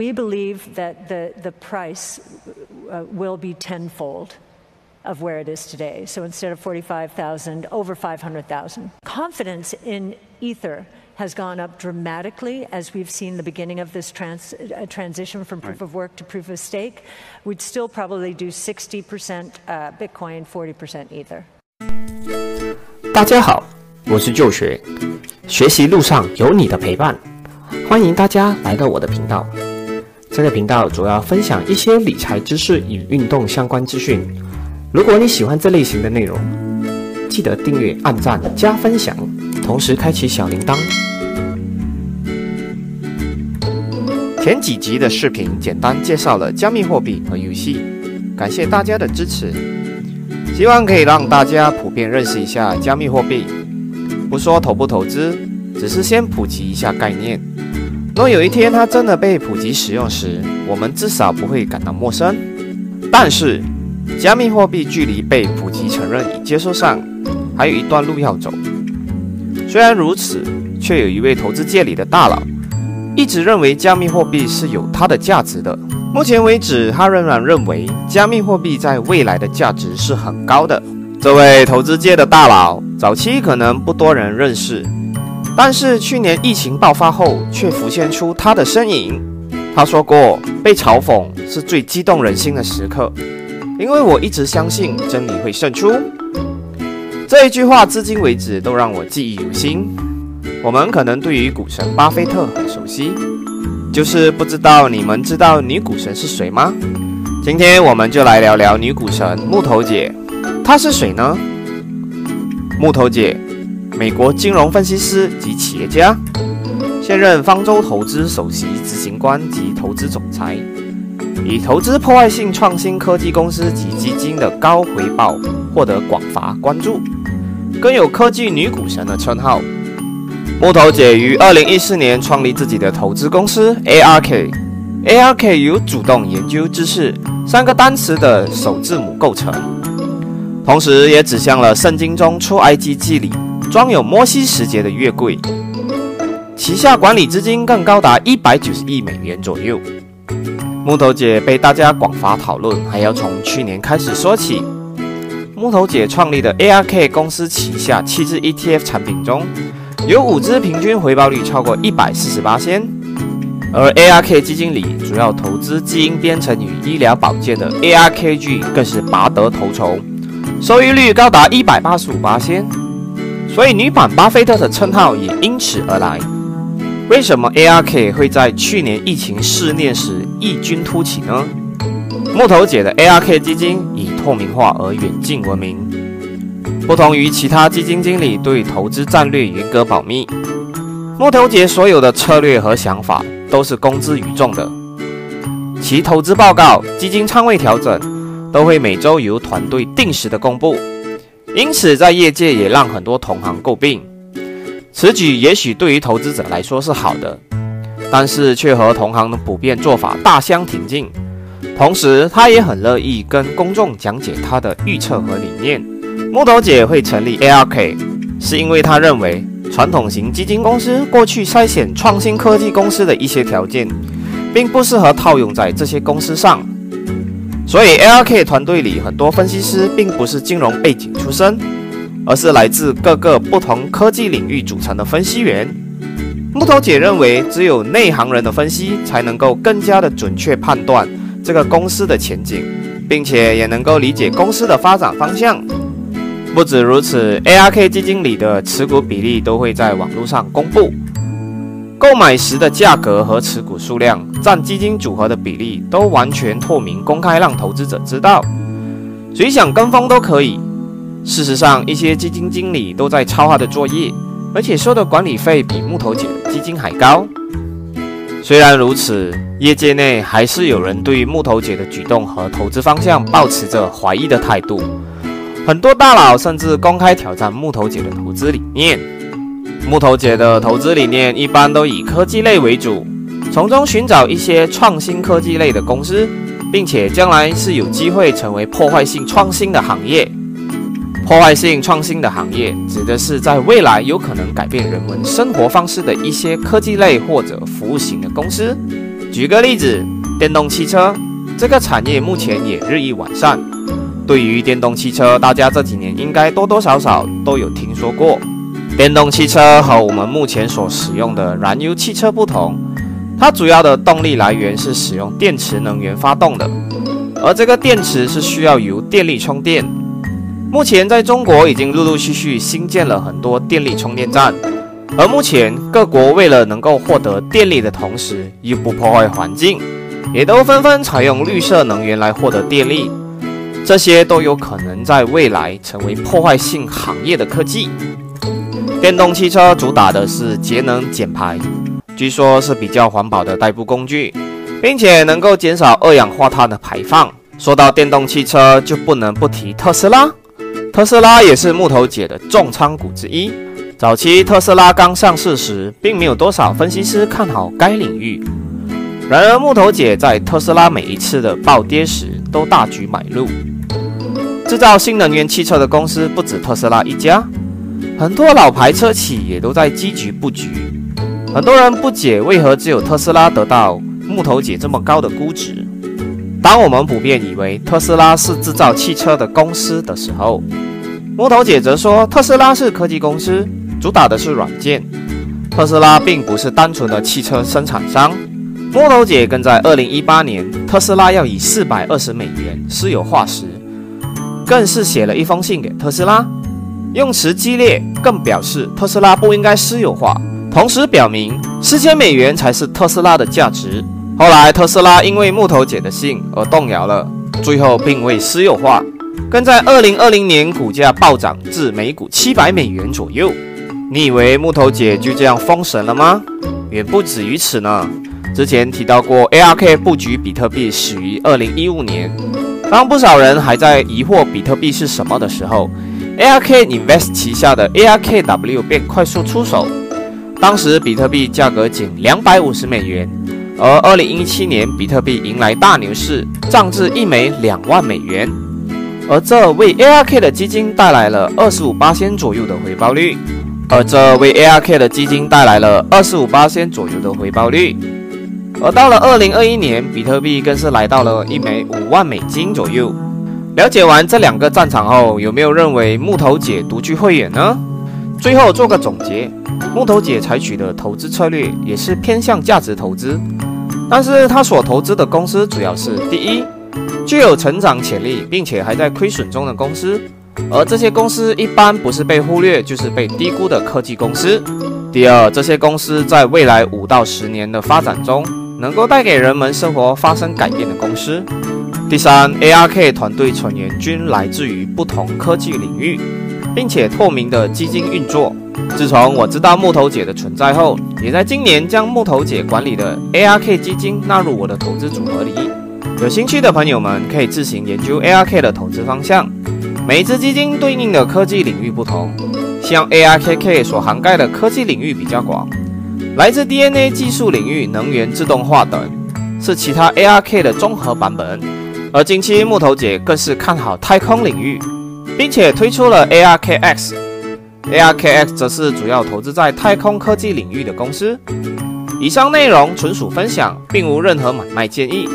We believe that the, the price uh, will be tenfold of where it is today. So instead of 45,000, over 500,000. Confidence in Ether has gone up dramatically as we've seen the beginning of this trans, uh, transition from proof of work to proof of stake. We'd still probably do 60% uh, Bitcoin, 40% Ether. 大家好，我是就学，学习路上有你的陪伴，欢迎大家来到我的频道。 这个频道主要分享一些理财知识与运动相关资讯。如果你喜欢这类型的内容，记得订阅、按赞、加分享，同时开启小铃铛。前几集的视频简单介绍了加密货币和游戏，感谢大家的支持，希望可以让大家普遍认识一下加密货币。不说投不投资，只是先普及一下概念。若有一天它真的被普及使用时，我们至少不会感到陌生。但是，加密货币距离被普及承认与接受上还有一段路要走。虽然如此，却有一位投资界里的大佬一直认为加密货币是有它的价值的。目前为止，他仍然认为加密货币在未来的价值是很高的。这位投资界的大佬，早期可能不多人认识。但是去年疫情爆发后，却浮现出他的身影。他说过：“被嘲讽是最激动人心的时刻，因为我一直相信真理会胜出。”这一句话至今为止都让我记忆犹新。我们可能对于股神巴菲特很熟悉，就是不知道你们知道女股神是谁吗？今天我们就来聊聊女股神木头姐，她是谁呢？木头姐。美国金融分析师及企业家，现任方舟投资首席执行官及投资总裁，以投资破坏性创新科技公司及基金的高回报获得广泛关注，更有“科技女股神”的称号。木头姐于二零一四年创立自己的投资公司 ARK，ARK 由主动研究知识三个单词的首字母构成，同时也指向了圣经中出埃及记里。装有摩西时节的月桂，旗下管理资金更高达一百九十亿美元左右。木头姐被大家广发讨论，还要从去年开始说起。木头姐创立的 ARK 公司旗下七只 ETF 产品中，有五只平均回报率超过一百四十八仙，而 ARK 基金里主要投资基因编程与医疗保健的 ARKG 更是拔得头筹，收益率高达一百八十五八仙。所以，女版巴菲特的称号也因此而来。为什么 ARK 会在去年疫情肆虐时异军突起呢？木头姐的 ARK 基金以透明化而远近闻名，不同于其他基金经理对投资战略严格保密。木头姐所有的策略和想法都是公之于众的，其投资报告、基金仓位调整都会每周由团队定时的公布。因此，在业界也让很多同行诟病。此举也许对于投资者来说是好的，但是却和同行的普遍做法大相庭径。同时，他也很乐意跟公众讲解他的预测和理念。木头姐会成立 ARK，是因为他认为传统型基金公司过去筛选创新科技公司的一些条件，并不适合套用在这些公司上。所以，ARK 团队里很多分析师并不是金融背景出身，而是来自各个不同科技领域组成的分析员。木头姐认为，只有内行人的分析才能够更加的准确判断这个公司的前景，并且也能够理解公司的发展方向。不止如此，ARK 基金里的持股比例都会在网络上公布。购买时的价格和持股数量占基金组合的比例都完全透明公开，让投资者知道，谁想跟风都可以。事实上，一些基金经理都在抄他的作业，而且收的管理费比木头姐的基金还高。虽然如此，业界内还是有人对木头姐的举动和投资方向保持着怀疑的态度，很多大佬甚至公开挑战木头姐的投资理念。木头姐的投资理念一般都以科技类为主，从中寻找一些创新科技类的公司，并且将来是有机会成为破坏性创新的行业。破坏性创新的行业指的是在未来有可能改变人们生活方式的一些科技类或者服务型的公司。举个例子，电动汽车这个产业目前也日益完善。对于电动汽车，大家这几年应该多多少少都有听说过。电动汽车和我们目前所使用的燃油汽车不同，它主要的动力来源是使用电池能源发动的，而这个电池是需要由电力充电。目前在中国已经陆陆续续新建了很多电力充电站，而目前各国为了能够获得电力的同时又不破坏环境，也都纷纷采用绿色能源来获得电力。这些都有可能在未来成为破坏性行业的科技。电动汽车主打的是节能减排，据说是比较环保的代步工具，并且能够减少二氧化碳的排放。说到电动汽车，就不能不提特斯拉。特斯拉也是木头姐的重仓股之一。早期特斯拉刚上市时，并没有多少分析师看好该领域。然而木头姐在特斯拉每一次的暴跌时，都大举买入。制造新能源汽车的公司不止特斯拉一家。很多老牌车企也都在积极布局，很多人不解为何只有特斯拉得到木头姐这么高的估值。当我们普遍以为特斯拉是制造汽车的公司的时候，木头姐则说特斯拉是科技公司，主打的是软件。特斯拉并不是单纯的汽车生产商。木头姐更在2018年特斯拉要以420美元私有化时，更是写了一封信给特斯拉。用词激烈，更表示特斯拉不应该私有化，同时表明四千美元才是特斯拉的价值。后来特斯拉因为木头姐的信而动摇了，最后并未私有化，更在二零二零年股价暴涨至每股七百美元左右。你以为木头姐就这样封神了吗？远不止于此呢。之前提到过，ARK 布局比特币始于二零一五年，当不少人还在疑惑比特币是什么的时候。ARK Invest 旗下的 ARKW 便快速出手，当时比特币价格仅两百五十美元，而二零一七年比特币迎来大牛市，涨至一枚两万美元，而这为 ARK 的基金带来了二十五八仙左右的回报率，而这为 ARK 的基金带来了二十五八仙左右的回报率，而到了二零二一年，比特币更是来到了一枚五万美金左右。了解完这两个战场后，有没有认为木头姐独具慧眼呢？最后做个总结，木头姐采取的投资策略也是偏向价值投资，但是她所投资的公司主要是第一，具有成长潜力并且还在亏损中的公司，而这些公司一般不是被忽略就是被低估的科技公司；第二，这些公司在未来五到十年的发展中，能够带给人们生活发生改变的公司。第三，ARK 团队成员均来自于不同科技领域，并且透明的基金运作。自从我知道木头姐的存在后，也在今年将木头姐管理的 ARK 基金纳入我的投资组合里。有兴趣的朋友们可以自行研究 ARK 的投资方向。每一只基金对应的科技领域不同，像 ARKK 所涵盖的科技领域比较广，来自 DNA 技术领域、能源自动化等，是其他 ARK 的综合版本。而近期木头姐更是看好太空领域，并且推出了 ARKX。ARKX 则是主要投资在太空科技领域的公司。以上内容纯属分享，并无任何买卖建议。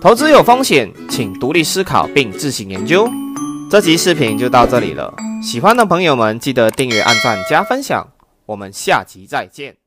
投资有风险，请独立思考并自行研究。这集视频就到这里了，喜欢的朋友们记得订阅、按赞、加分享。我们下集再见。